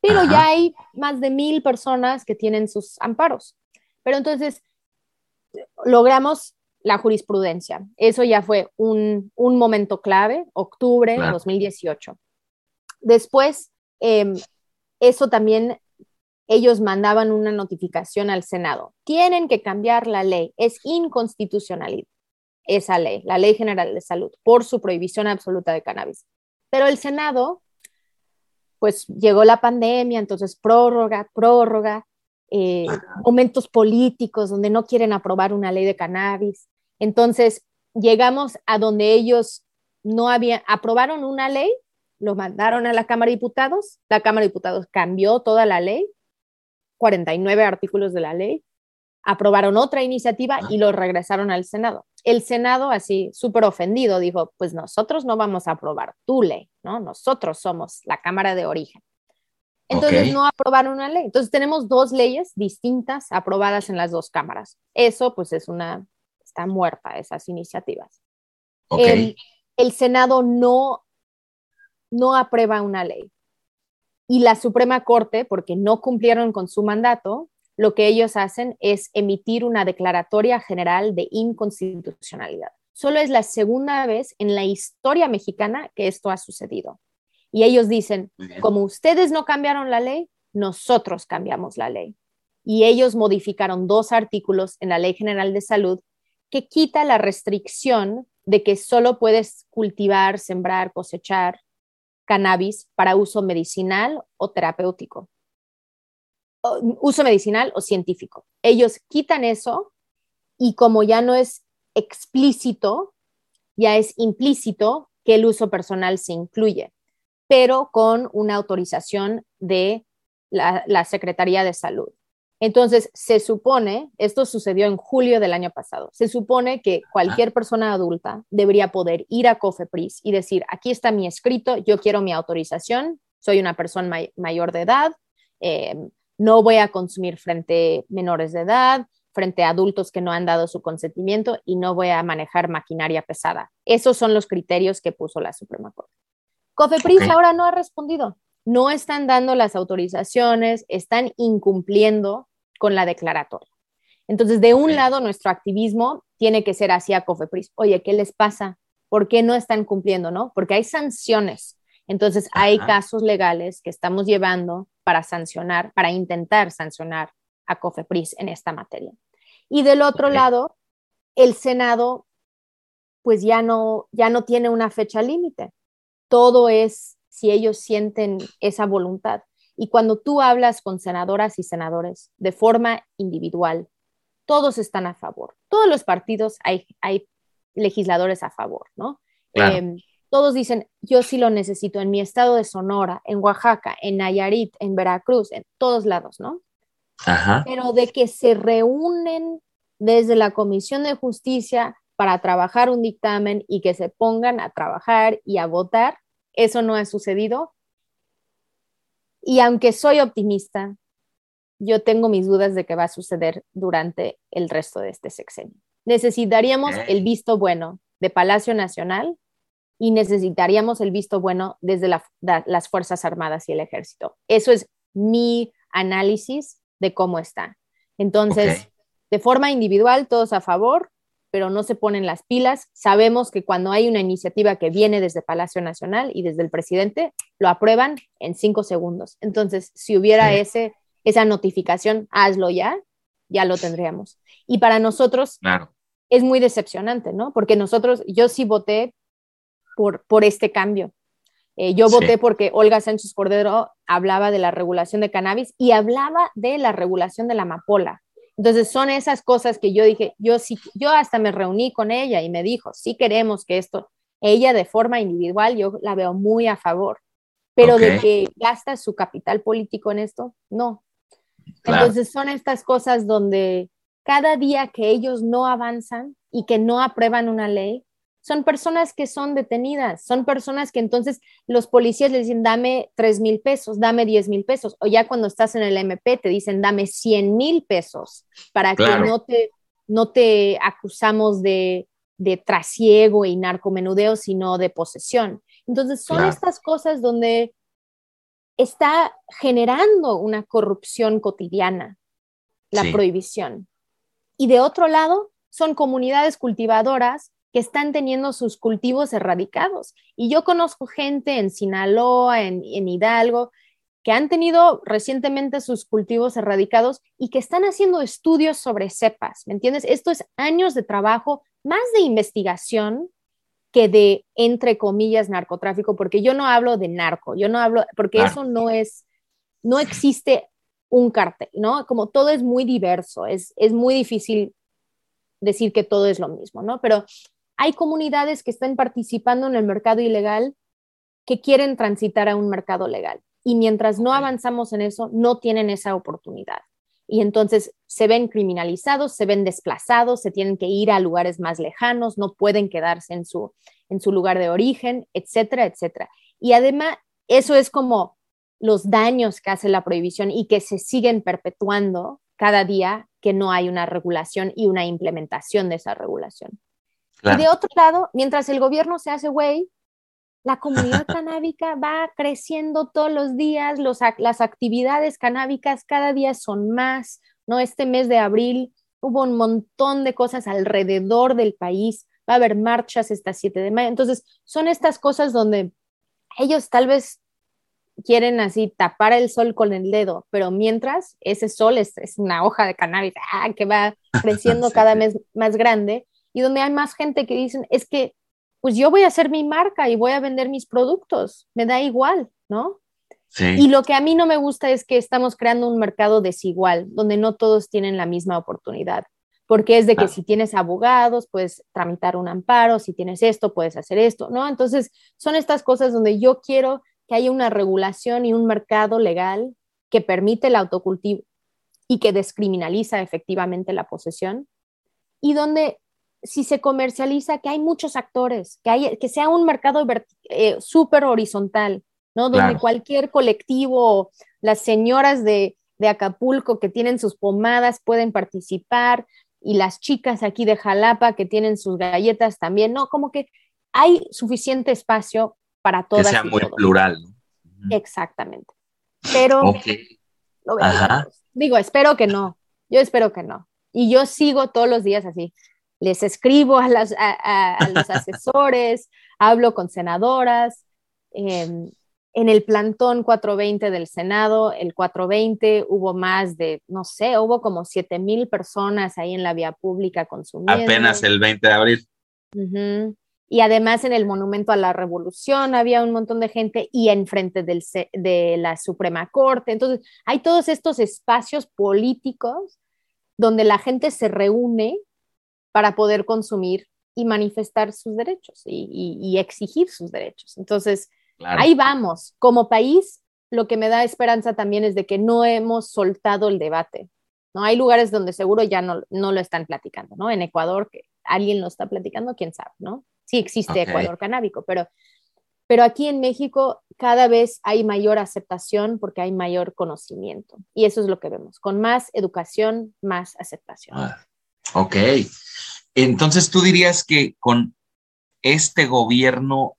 Pero ya hay más de mil personas que tienen sus amparos. Pero entonces, logramos la jurisprudencia. Eso ya fue un, momento clave, octubre de 2018. Después, em, eso también, ellos mandaban una notificación al Senado. Tienen que cambiar la ley. Es inconstitucional esa ley, la Ley General de Salud, por su prohibición absoluta de cannabis. Pero el Senado, pues llegó la pandemia, entonces prórroga, prórroga, eh, momentos políticos donde no quieren aprobar una ley de cannabis. Entonces, llegamos a donde ellos no habían, aprobaron una ley, lo mandaron a la Cámara de Diputados, la Cámara de Diputados cambió toda la ley, 49 artículos de la ley, aprobaron otra iniciativa y lo regresaron al Senado. El Senado, así súper ofendido, dijo, pues nosotros no vamos a aprobar tu ley, ¿no? Nosotros somos la Cámara de Origen. Entonces no aprobaron una ley. Entonces tenemos dos leyes distintas aprobadas en las dos cámaras. Eso pues es una, está muerta esas iniciativas. El, el, Senado no, no aprueba una ley. Y la Suprema Corte, porque no cumplieron con su mandato, lo que ellos hacen es emitir una declaratoria general de inconstitucionalidad. Solo es la segunda vez en la historia mexicana que esto ha sucedido. Y ellos dicen, como ustedes no cambiaron la ley, nosotros cambiamos la ley. Y ellos modificaron dos artículos en la Ley General de Salud que quita la restricción de que solo puedes cultivar, sembrar, cosechar cannabis para uso medicinal o terapéutico. Uso medicinal o científico. Ellos quitan eso y como ya no es explícito, ya es implícito que el uso personal se incluye pero con una autorización de la, Secretaría de Salud. Entonces, se supone, esto sucedió en julio del año pasado, se supone que cualquier persona adulta debería poder ir a COFEPRIS y decir, aquí está mi escrito, yo quiero mi autorización, soy una persona mayor de edad, eh, no voy a consumir frente a menores de edad, frente a adultos que no han dado su consentimiento y no voy a manejar maquinaria pesada. Esos son los criterios que puso la Suprema Corte. Cofepris ahora no ha respondido. No están dando las autorizaciones, están incumpliendo con la declaratoria. Entonces, de un lado, nuestro activismo tiene que ser hacia Cofepris. Oye, ¿qué les pasa? ¿Por qué no están cumpliendo? ¿No? Porque hay sanciones. Entonces, hay casos legales que estamos llevando para sancionar, para intentar sancionar a Cofepris en esta materia. Y del otro lado, el Senado, pues ya no, ya no tiene una fecha límite todo es si ellos sienten esa voluntad. Y cuando tú hablas con senadoras y senadores de forma individual, todos están a favor. Todos los partidos hay, hay legisladores a favor, ¿no? Em, todos dicen, yo sí lo necesito en mi estado de Sonora, en Oaxaca, en Nayarit, en Veracruz, en todos lados, ¿no? Pero de que se reúnen desde la Comisión de Justicia para trabajar un dictamen y que se pongan a trabajar y a votar. Eso no ha sucedido Y aunque soy optimista, yo tengo mis dudas de qué va a suceder durante el resto de este sexenio. Necesitaríamos el visto bueno de Palacio Nacional y necesitaríamos el visto bueno desde las Fuerzas Armadas y el Ejército. Eso es mi análisis de cómo está. Entonces, de forma individual, todos a favor, pero no se ponen las pilas. Sabemos que cuando hay una iniciativa que viene desde Palacio Nacional y desde el presidente, lo aprueban en cinco segundos. Entonces, si hubiera ese, esa notificación, hazlo ya, ya lo tendríamos. Y para nosotros es muy decepcionante, ¿no? Porque nosotros, yo sí voté por, por este cambio. Eh, yo voté porque Olga Sánchez Cordero hablaba de la regulación de cannabis y hablaba de la regulación de la amapola. Entonces son esas cosas que yo dije, yo sí, yo hasta me reuní con ella y me dijo, sí queremos que esto, ella de forma individual, yo la veo muy a favor, pero de que gasta su capital político en esto, no. Entonces son estas cosas donde cada día que ellos no avanzan y que no aprueban una ley, son personas que son detenidas, son personas que entonces los policías les dicen, dame 3 mil pesos, dame 10 mil pesos, o ya cuando estás en el MP te dicen, dame 100 mil pesos para que no te, no te acusamos de, de trasiego y narcomenudeo, sino de posesión. Entonces son estas cosas donde está generando una corrupción cotidiana, la prohibición. Y de otro lado, son comunidades cultivadoras que están teniendo sus cultivos erradicados. Y yo conozco gente en Sinaloa, en, Hidalgo, que han tenido recientemente sus cultivos erradicados y que están haciendo estudios sobre cepas, ¿me entiendes? Esto es años de trabajo, más de investigación que de, entre comillas, narcotráfico, porque yo no hablo de narco, yo no hablo, porque eso no es, no existe un cartel, ¿no? Como todo es muy diverso, es, es muy difícil decir que todo es lo mismo, ¿no? Pero hay comunidades que están participando en el mercado ilegal que quieren transitar a un mercado legal. Y mientras no avanzamos en eso, no tienen esa oportunidad. Y entonces se ven criminalizados, se ven desplazados, se tienen que ir a lugares más lejanos, no pueden quedarse en su, en su lugar de origen, etcétera, etcétera. Y además, eso es como los daños que hace la prohibición y que se siguen perpetuando cada día que no hay una regulación y una implementación de esa regulación. Y de otro lado, mientras el gobierno se hace güey, la comunidad canábica va creciendo todos los días, los, las actividades canábicas cada día son más, ¿no? Este mes de abril hubo un montón de cosas alrededor del país, va a haber marchas esta 7 de mayo, entonces son estas cosas donde ellos tal vez quieren así tapar el sol con el dedo, pero mientras ese sol es, es una hoja de cannabis ah, que va creciendo cada mes más grande, y donde hay más gente que dicen, es que pues yo voy a hacer mi marca y voy a vender mis productos, me da igual, ¿no? Sí. Y lo que a mí no me gusta es que estamos creando un mercado desigual, donde no todos tienen la misma oportunidad, porque es de que si tienes abogados, puedes tramitar un amparo, si tienes esto, puedes hacer esto, ¿no? Entonces, son estas cosas donde yo quiero que haya una regulación y un mercado legal que permite el autocultivo y que descriminaliza efectivamente la posesión, y donde si se comercializa, que hay muchos actores, que, hay, que sea un mercado eh, súper horizontal, ¿no? Donde cualquier colectivo, las señoras de, de, Acapulco que tienen sus pomadas pueden participar y las chicas aquí de Jalapa que tienen sus galletas también, ¿no? Como que hay suficiente espacio para todas. Que sea muy plural, ¿no? Exactamente. Pero, digo, espero que no, yo espero que no. Y yo sigo todos los días así, les escribo a, las, a, los asesores, hablo con senadoras. Em, en el plantón 420 del Senado, el 420 hubo más de, no sé, hubo como 7 mil personas ahí en la vía pública consumiendo. Apenas el 20 de abril. Y además en el Monumento a la Revolución había un montón de gente y enfrente del, de la Suprema Corte. Entonces, hay todos estos espacios políticos donde la gente se reúne para poder consumir y manifestar sus derechos y, exigir sus derechos. Entonces, ahí vamos. Como país, lo que me da esperanza también es de que no hemos soltado el debate. ¿no? Hay lugares donde seguro ya no, no lo están platicando, ¿no? En Ecuador, que alguien lo está platicando, quién sabe, ¿no? Sí existe Ecuador canábico, pero Pero aquí en México cada vez hay mayor aceptación porque hay mayor conocimiento. Y eso es lo que vemos. Con más educación, más aceptación. Ah, ok. Entonces tú dirías que con este gobierno,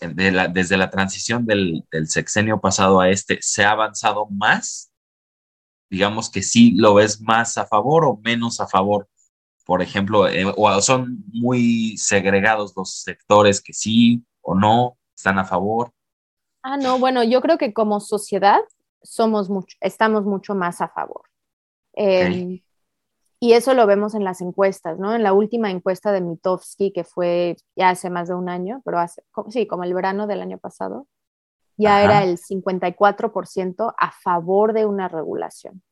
desde la transición del, sexenio pasado a este, ¿se ha avanzado más? Digamos que sí lo ves más a favor o menos a favor. Por ejemplo, eh, o son muy segregados los sectores que sí o no están a favor. Ah, no, bueno, yo creo que como sociedad somos mucho, estamos mucho más a favor. Em, y eso lo vemos en las encuestas, ¿no? En la última encuesta de Mitofsky, que fue ya hace más de un año, pero hace, sí, como el verano del año pasado, ya era el 54% a favor de una regulación.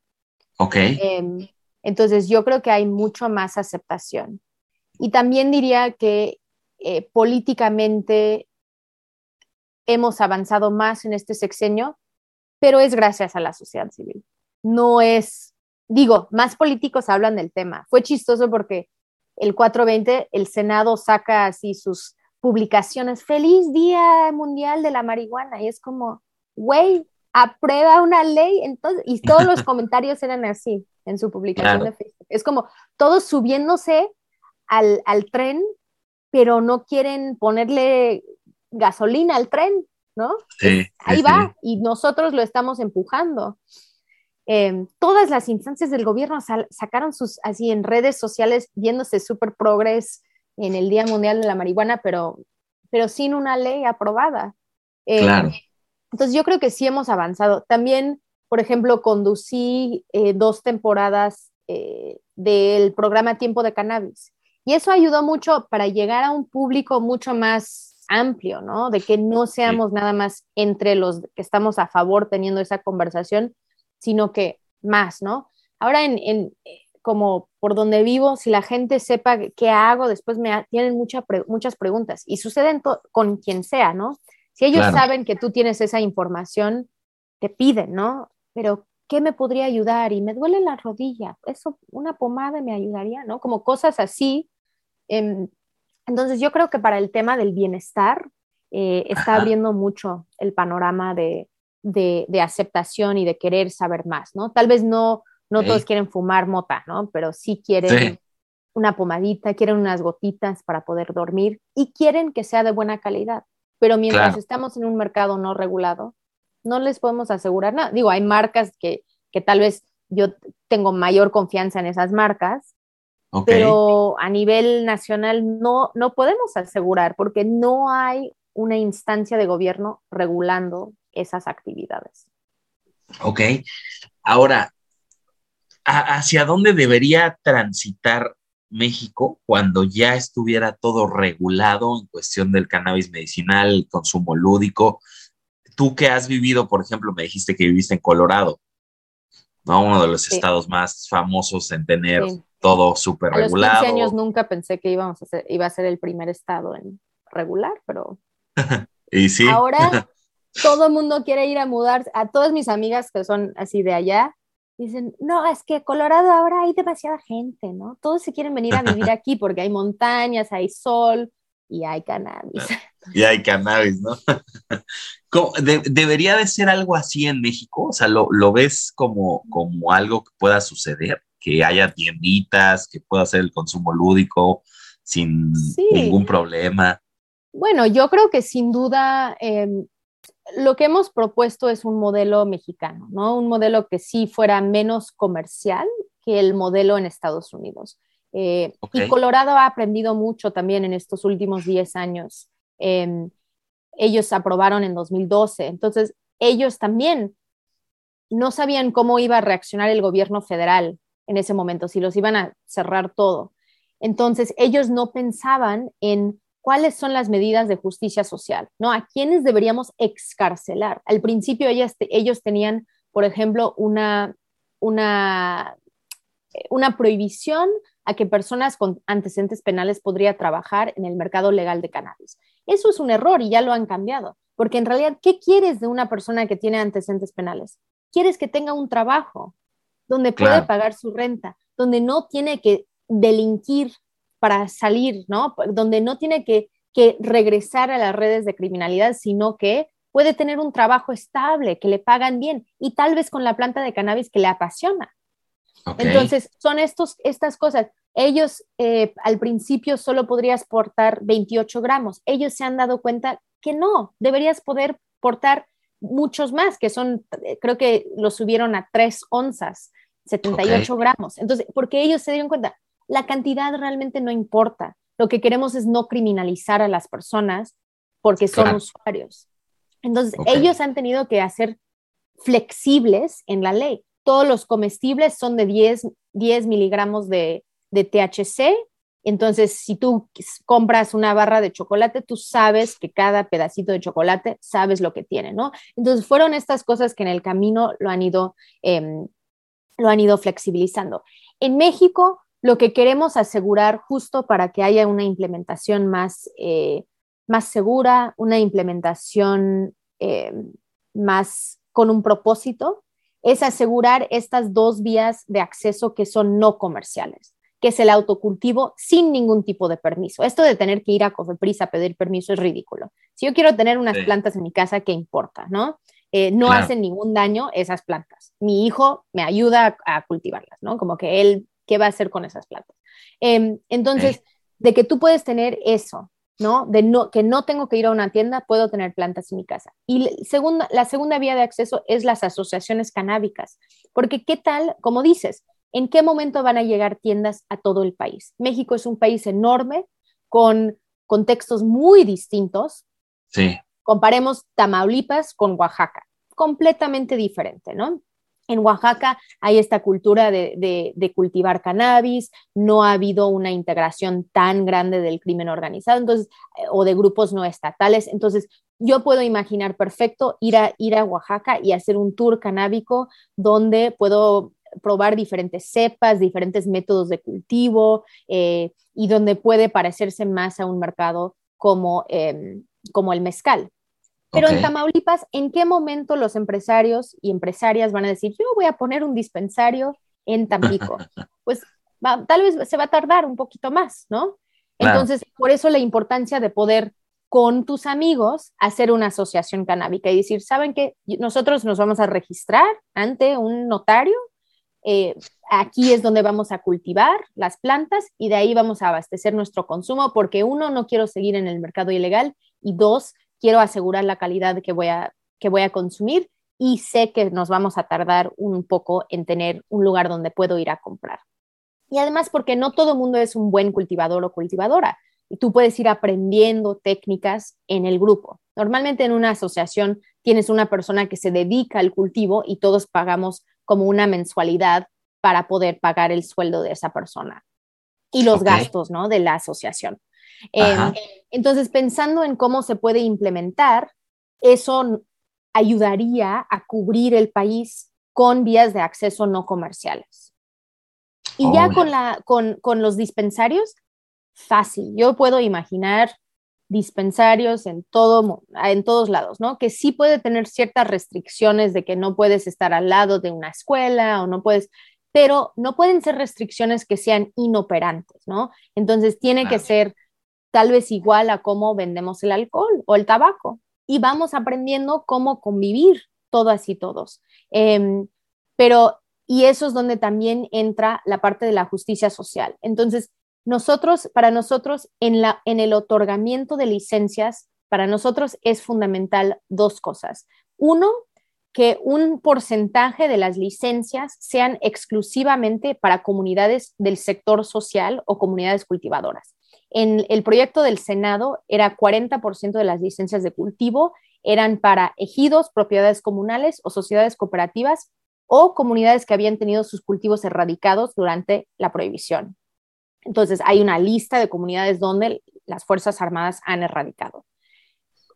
Ok. Em, entonces, yo creo que hay mucho más aceptación. Y también diría que eh, políticamente hemos avanzado más en este sexenio, pero es gracias a la sociedad civil. No es, digo, más políticos hablan del tema. Fue chistoso porque el 420, el Senado saca así sus publicaciones, feliz Día Mundial de la Marihuana, y es como, güey, aprueba una ley, entonces, y todos los comentarios eran así en su publicación de Facebook. Es como todos subiéndose al, al tren, pero no quieren ponerle gasolina al tren, ¿no? Sí, Ahí va, y nosotros lo estamos empujando. Em, todas las instancias del gobierno sacaron sus, así en redes sociales, viéndose súper progres en el Día Mundial de la Marihuana, pero, pero sin una ley aprobada. Em, claro. Entonces yo creo que sí hemos avanzado. También, por ejemplo, conducí eh, dos temporadas eh, del programa Tiempo de Cannabis. Y eso ayudó mucho para llegar a un público mucho más amplio, ¿no? De que no seamos nada más entre los que estamos a favor teniendo esa conversación, sino que más, ¿no? Ahora en, en como por donde vivo, si la gente sepa qué hago, después me tienen muchas preguntas y suceden con quien sea, ¿no? Si ellos saben que tú tienes esa información, te piden, ¿no? Pero, ¿qué me podría ayudar? Y me duele la rodilla, eso, una pomada me ayudaría, ¿no? Como cosas así. Eh, entonces yo creo que para el tema del bienestar eh, está abriendo mucho el panorama de, aceptación y de querer saber más, ¿no? Tal vez no, no todos quieren fumar mota, ¿no? Pero sí quieren una pomadita, quieren unas gotitas para poder dormir y quieren que sea de buena calidad. Pero mientras estamos en un mercado no regulado, no les podemos asegurar nada. Digo, hay marcas que, que tal vez yo tengo mayor confianza en esas marcas, pero a nivel nacional no, no podemos asegurar porque no hay una instancia de gobierno regulando esas actividades. Ok. Ahora, ¿hacia dónde debería transitar México cuando ya estuviera todo regulado en cuestión del cannabis medicinal, el consumo lúdico? Tú que has vivido, por ejemplo, me dijiste que viviste en Colorado, ¿no? Uno de los estados más famosos en tener todo súper regulado. A los 15 años nunca pensé que íbamos a ser, iba a ser el primer estado en regular, pero... y sí. Ahora todo el mundo quiere ir a mudar, a todas mis amigas que son así de allá, dicen, no, es que Colorado ahora hay demasiada gente, ¿no? Todos se quieren venir a vivir aquí porque hay montañas, hay sol y hay cannabis. Y hay cannabis, ¿no? ¿Debería de ser algo así en México? O sea, ¿lo, lo ves como, como algo que pueda suceder? que haya tienditas, que pueda hacer el consumo lúdico sin ningún problema. Bueno, yo creo que sin duda em, lo que hemos propuesto es un modelo mexicano, ¿no? Un modelo que sí fuera menos comercial que el modelo en Estados Unidos. Eh, y Colorado ha aprendido mucho también en estos últimos 10 años. Em, ellos aprobaron en 2012, entonces ellos también no sabían cómo iba a reaccionar el gobierno federal en ese momento, si los iban a cerrar todo. Entonces, ellos no pensaban en cuáles son las medidas de justicia social, ¿no? ¿A quiénes deberíamos excarcelar? Al principio ellos, ellos tenían, por ejemplo, una, una, una prohibición a que personas con antecedentes penales podrían trabajar en el mercado legal de cannabis. Eso es un error y ya lo han cambiado, porque en realidad, ¿qué quieres de una persona que tiene antecedentes penales? Quieres que tenga un trabajo, donde puede pagar su renta, donde no tiene que delinquir para salir, ¿no? Donde no tiene que que regresar a las redes de criminalidad, sino que puede tener un trabajo estable, que le pagan bien y tal vez con la planta de cannabis que le apasiona. Entonces, son estos, estas cosas. Ellos eh, al principio solo podrías portar 28 gramos. Ellos se han dado cuenta que no, deberías poder portar muchos más, que son, eh, creo que lo subieron a 3 onzas, 78 gramos. Entonces, porque ellos se dieron cuenta, la cantidad realmente no importa. Lo que queremos es no criminalizar a las personas porque son usuarios. Entonces, ellos han tenido que hacer flexibles en la ley. Todos los comestibles son de 10, 10 miligramos de, de THC. Entonces, si tú compras una barra de chocolate, tú sabes que cada pedacito de chocolate sabes lo que tiene, ¿no? Entonces, fueron estas cosas que en el camino lo han ido, em, lo han ido flexibilizando. En México, lo que queremos asegurar justo para que haya una implementación más, eh, más segura, una implementación em, más con un propósito, es asegurar estas dos vías de acceso que son no comerciales que es el autocultivo sin ningún tipo de permiso. Esto de tener que ir a Cofepris a pedir permiso es ridículo. Si yo quiero tener unas plantas en mi casa, ¿qué importa? ¿No? Eh, no hacen ningún daño esas plantas. Mi hijo me ayuda a, cultivarlas, ¿no? Como que él, ¿qué va a hacer con esas plantas? Em, entonces, de que tú puedes tener eso, ¿no? De no, que no tengo que ir a una tienda, puedo tener plantas en mi casa. Y segunda, la segunda vía de acceso es las asociaciones canábicas, porque ¿qué tal, como dices, ¿En qué momento van a llegar tiendas a todo el país? México es un país enorme con contextos muy distintos. Sí. Comparemos Tamaulipas con Oaxaca, completamente diferente, ¿no? En Oaxaca hay esta cultura de, cultivar cannabis, no ha habido una integración tan grande del crimen organizado entonces, eh, o de grupos no estatales. Entonces, yo puedo imaginar perfecto ir a, ir a Oaxaca y hacer un tour canábico donde puedo probar diferentes cepas, diferentes métodos de cultivo eh, y donde puede parecerse más a un mercado como, em, como el mezcal. Pero en Tamaulipas, ¿en qué momento los empresarios y empresarias van a decir, yo voy a poner un dispensario en Tampico? Pues tal vez se va a tardar un poquito más, ¿no? Entonces, por eso la importancia de poder con tus amigos hacer una asociación canábica y decir, ¿saben qué? Nosotros nos vamos a registrar ante un notario eh, aquí es donde vamos a cultivar las plantas y de ahí vamos a abastecer nuestro consumo porque uno, no quiero seguir en el mercado ilegal y dos, quiero asegurar la calidad que voy a, que voy a consumir y sé que nos vamos a tardar un poco en tener un lugar donde puedo ir a comprar. Y además porque no todo el mundo es un buen cultivador o cultivadora y tú puedes ir aprendiendo técnicas en el grupo. Normalmente en una asociación tienes una persona que se dedica al cultivo y todos pagamos como una mensualidad para poder pagar el sueldo de esa persona y los gastos ¿no? de la asociación. Em, entonces, pensando en cómo se puede implementar, eso ayudaría a cubrir el país con vías de acceso no comerciales. Y ya oh, con, la, con, con los dispensarios, fácil. Yo puedo imaginar dispensarios en, todo, en todos lados, ¿no? Que sí puede tener ciertas restricciones de que no puedes estar al lado de una escuela o no puedes, pero no pueden ser restricciones que sean inoperantes, ¿no? Entonces tiene que ser tal vez igual a cómo vendemos el alcohol o el tabaco y vamos aprendiendo cómo convivir todas y todos. Em, pero, y eso es donde también entra la parte de la justicia social. Entonces, nosotros, para nosotros, en, la, en el otorgamiento de licencias, para nosotros es fundamental dos cosas. Uno, que un porcentaje de las licencias sean exclusivamente para comunidades del sector social o comunidades cultivadoras. En el proyecto del Senado era 40% de las licencias de cultivo eran para ejidos, propiedades comunales o sociedades cooperativas o comunidades que habían tenido sus cultivos erradicados durante la prohibición. Entonces, hay una lista de comunidades donde las Fuerzas Armadas han erradicado.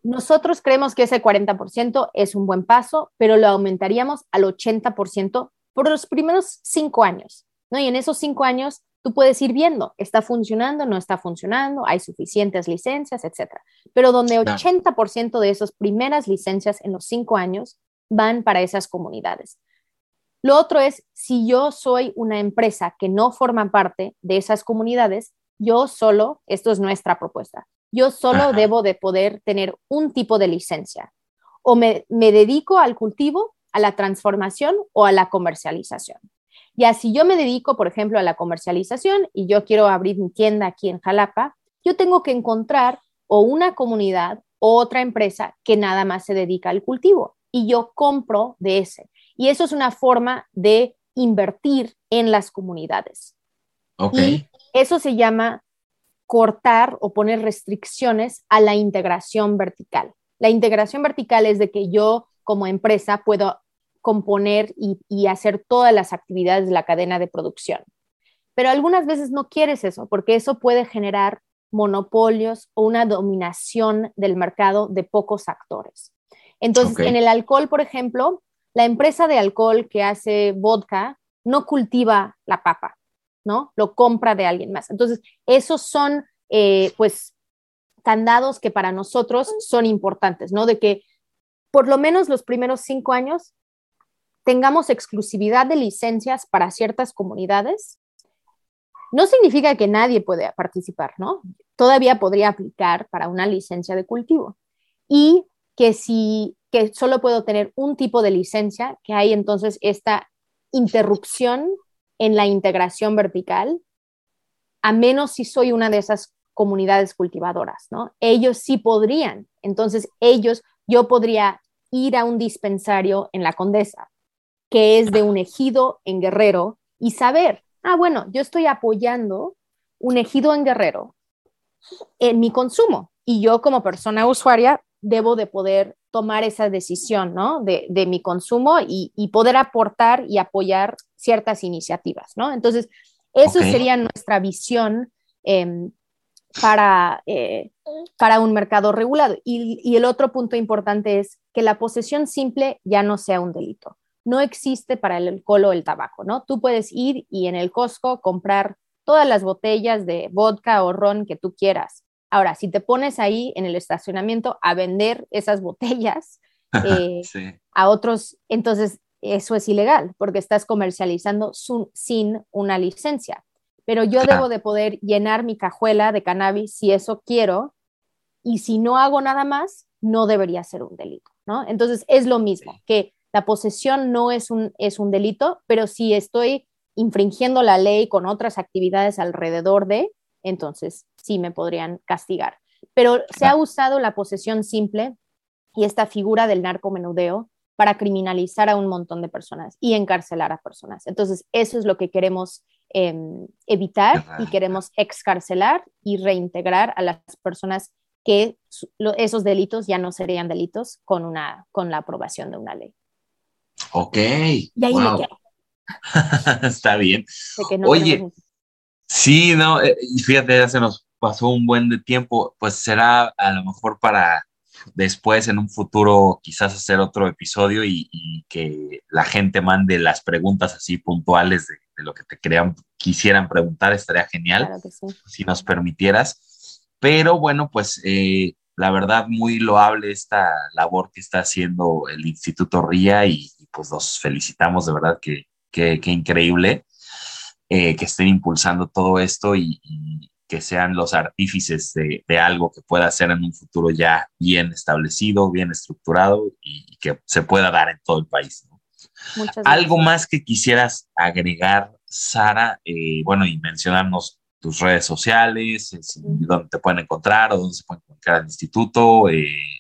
Nosotros creemos que ese 40% es un buen paso, pero lo aumentaríamos al 80% por los primeros cinco años. ¿no? Y en esos cinco años tú puedes ir viendo, está funcionando, no está funcionando, hay suficientes licencias, etc. Pero donde 80% de esas primeras licencias en los cinco años van para esas comunidades. Lo otro es, si yo soy una empresa que no forma parte de esas comunidades, yo solo, esto es nuestra propuesta, Yo solo debo de poder tener un tipo de licencia. O me, me dedico al cultivo, a la transformación o a la comercialización. Y así yo me dedico, por ejemplo, a la comercialización y yo quiero abrir mi tienda aquí en Jalapa, yo tengo que encontrar o una comunidad o otra empresa que nada más se dedica al cultivo y yo compro de ese. Y eso es una forma de invertir en las comunidades. Okay. eso se llama cortar o poner restricciones a la integración vertical. La integración vertical es de que yo como empresa puedo componer y, y, hacer todas las actividades de la cadena de producción. Pero algunas veces no quieres eso, porque eso puede generar monopolios o una dominación del mercado de pocos actores. Entonces, en el alcohol, por ejemplo, la empresa de alcohol que hace vodka no cultiva la papa, ¿no? Lo compra de alguien más. Entonces, esos son, eh, pues, candados que para nosotros son importantes, ¿no? De que por lo menos los primeros cinco años tengamos exclusividad de licencias para ciertas comunidades no significa que nadie pueda participar, ¿no? Todavía podría aplicar para una licencia de cultivo. Y que si que solo puedo tener un tipo de licencia, que hay entonces esta interrupción en la integración vertical, a menos si soy una de esas comunidades cultivadoras, ¿no? Ellos sí podrían. Entonces, ellos, yo podría ir a un dispensario en la Condesa, que es de un ejido en Guerrero, y saber, ah, bueno, yo estoy apoyando un ejido en Guerrero en mi consumo y yo como persona usuaria debo de poder tomar esa decisión, ¿no? De, mi consumo y, poder aportar y apoyar ciertas iniciativas, ¿no? Entonces, eso sería nuestra visión em, para, eh, para un mercado regulado. Y, y el otro punto importante es que la posesión simple ya no sea un delito no existe para el alcohol o el tabaco, ¿no? Tú puedes ir y en el Costco comprar todas las botellas de vodka o ron que tú quieras. Ahora, si te pones ahí en el estacionamiento a vender esas botellas eh, a otros, entonces eso es ilegal porque estás comercializando sin una licencia. Pero yo debo de poder llenar mi cajuela de cannabis si eso quiero y si no hago nada más, no debería ser un delito, ¿no? Entonces es lo mismo, que la posesión no es un, es un delito, pero si estoy infringiendo la ley con otras actividades alrededor de, entonces sí me podrían castigar. Pero se ha usado la posesión simple y esta figura del narcomenudeo para criminalizar a un montón de personas y encarcelar a personas. Entonces, eso es lo que queremos em, evitar y queremos excarcelar y reintegrar a las personas que esos delitos ya no serían delitos con, una, con la aprobación de una ley. Ok. Está bien. Oye, sí, no, eh, y fíjate, ya se nos pasó un buen de tiempo, pues será a lo mejor para después en un futuro quizás hacer otro episodio y, que la gente mande las preguntas así puntuales de, lo que te crean, quisieran preguntar, estaría genial, si nos permitieras. Pero bueno, pues eh, la verdad muy loable esta labor que está haciendo el Instituto RIA y, pues los felicitamos de verdad que, que, increíble eh, que estén impulsando todo esto y, que sean los artífices de, de, algo que pueda ser en un futuro ya bien establecido, bien estructurado y, que se pueda dar en todo el país. Algo más que quisieras agregar, Sara, eh, bueno, y mencionarnos tus redes sociales, eh, dónde te pueden encontrar o dónde se pueden encontrar el instituto,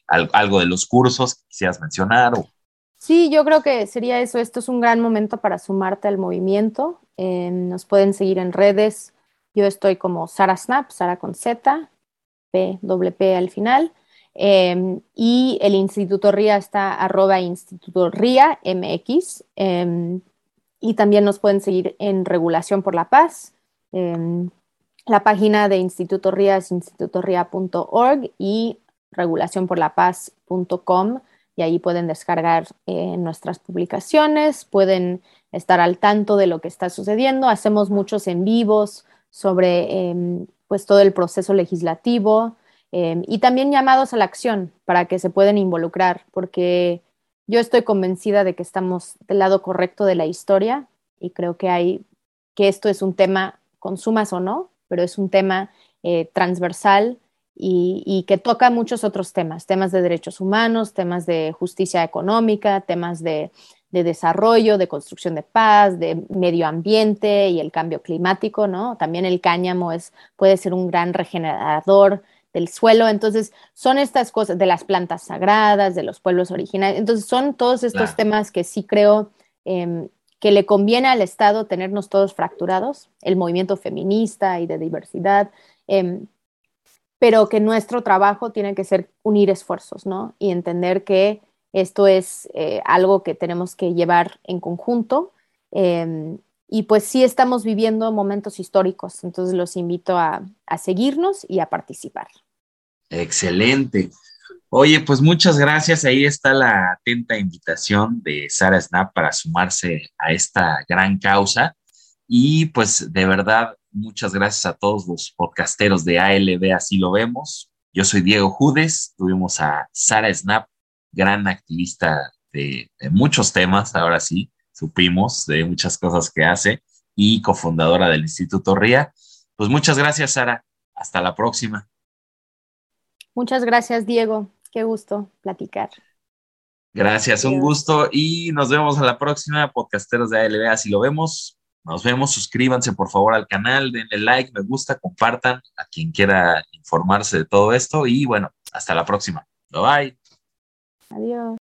algo de los cursos que quisieras mencionar. O... Sí, yo creo que sería eso. Esto es un gran momento para sumarte al movimiento. Eh, nos pueden seguir en redes. Yo estoy como Sara Snap, Sara con Z, P, doble P al final. Em, y el Instituto RIA está arroba Instituto RIA MX. Em, y también nos pueden seguir en Regulación por la Paz. La página de Instituto RIA es institutoria.org y regulacionporlapaz.com y ahí pueden descargar eh, nuestras publicaciones, pueden estar al tanto de lo que está sucediendo. Hacemos muchos en vivos sobre em, pues todo el proceso legislativo em, y también llamados a la acción para que se puedan involucrar, porque yo estoy convencida de que estamos del lado correcto de la historia y creo que hay que esto es un tema, consumas o no, pero es un tema eh, transversal y, que toca muchos otros temas, temas de derechos humanos, temas de justicia económica, temas de, desarrollo, de construcción de paz, de medio ambiente y el cambio climático, ¿no? También el cáñamo es, puede ser un gran regenerador del suelo, entonces son estas cosas de las plantas sagradas, de los pueblos originales, entonces son todos estos temas que sí creo em, que le conviene al Estado tenernos todos fracturados, el movimiento feminista y de diversidad, em, pero que nuestro trabajo tiene que ser unir esfuerzos, ¿no? Y entender que esto es eh, algo que tenemos que llevar en conjunto. Em, y pues sí estamos viviendo momentos históricos, entonces los invito a, a seguirnos y a participar. Excelente. Oye, pues muchas gracias. Ahí está la atenta invitación de Sara Snap para sumarse a esta gran causa. Y pues de verdad, muchas gracias a todos los podcasteros de ALB, así lo vemos. Yo soy Diego Judes, tuvimos a Sara Snap, gran activista de, muchos temas, ahora sí, supimos de muchas cosas que hace y cofundadora del Instituto RIA. Pues muchas gracias, Sara. Hasta la próxima. Muchas gracias, Diego. Qué gusto platicar. Gracias, un gusto y nos vemos a la próxima, podcasteros de ALB, así lo vemos. Nos vemos, suscríbanse por favor al canal, denle like, me gusta, compartan a quien quiera informarse de todo esto y bueno, hasta la próxima. Bye bye. Adiós.